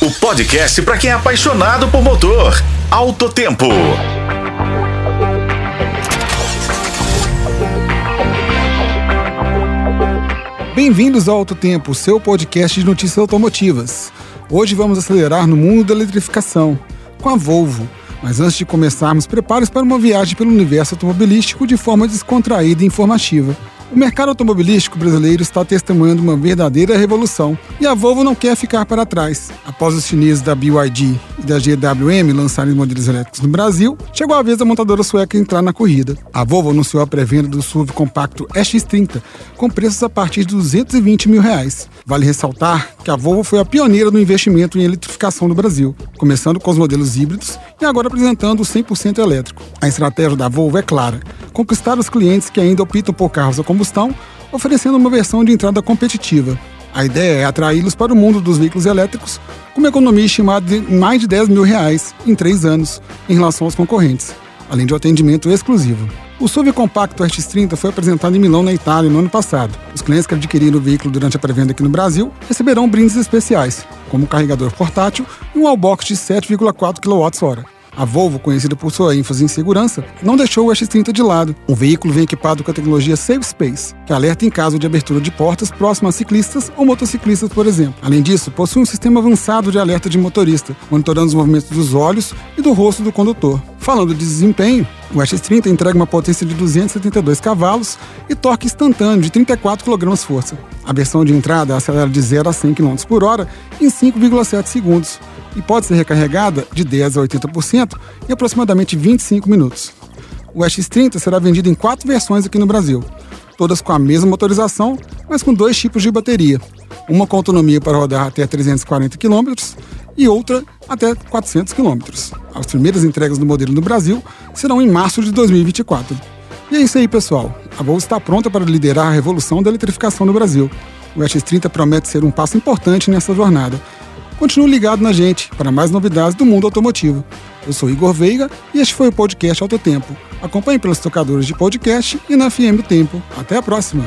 o podcast para quem é apaixonado por motor. Alto Tempo. Bem-vindos ao Alto Tempo, seu podcast de notícias automotivas. Hoje vamos acelerar no mundo da eletrificação com a Volvo. Mas antes de começarmos, prepare-se para uma viagem pelo universo automobilístico de forma descontraída e informativa. O mercado automobilístico brasileiro está testemunhando uma verdadeira revolução e a Volvo não quer ficar para trás. Após os chineses da BYD e da GWM lançarem modelos elétricos no Brasil, chegou a vez da montadora sueca entrar na corrida. A Volvo anunciou a pré-venda do SUV compacto EX30 com preços a partir de 220 mil reais. Vale ressaltar que a Volvo foi a pioneira no investimento em eletrificação no Brasil, começando com os modelos híbridos e agora apresentando o 100% elétrico. A estratégia da Volvo é clara: conquistar os clientes que ainda optam por carros a combustão, oferecendo uma versão de entrada competitiva. A ideia é atraí-los para o mundo dos veículos elétricos com uma economia estimada de mais de 10 mil reais em três anos em relação aos concorrentes, além de um atendimento exclusivo. O SUV compacto RX30 foi apresentado em Milão, na Itália, no ano passado. Os clientes que adquiriram o veículo durante a pré-venda aqui no Brasil receberão brindes especiais, como um carregador portátil e um wallbox de 7,4 kWh. A Volvo, conhecida por sua ênfase em segurança, não deixou o X30 de lado. O veículo vem equipado com a tecnologia Safe Space, que alerta em caso de abertura de portas próximo a ciclistas ou motociclistas, por exemplo. Além disso, possui um sistema avançado de alerta de motorista, monitorando os movimentos dos olhos e do rosto do condutor. Falando de desempenho, o X30 entrega uma potência de 272 cavalos e torque instantâneo de 34 kgf. A versão de entrada acelera de 0 a 100 km por hora em 5,7 segundos e pode ser recarregada de 10 a 80% em aproximadamente 25 minutos. O X30 será vendido em quatro versões aqui no Brasil, todas com a mesma motorização, mas com dois tipos de bateria. Uma com autonomia para rodar até 340 km e outra até 400 km. As primeiras entregas do modelo no Brasil serão em março de 2024. E é isso aí, pessoal. A Volvo está pronta para liderar a revolução da eletrificação no Brasil. O X30 promete ser um passo importante nessa jornada Continue ligado na gente para mais novidades do mundo automotivo. Eu sou Igor Veiga e este foi o podcast Alto Tempo. Acompanhe pelos tocadores de podcast e na FM Tempo. Até a próxima!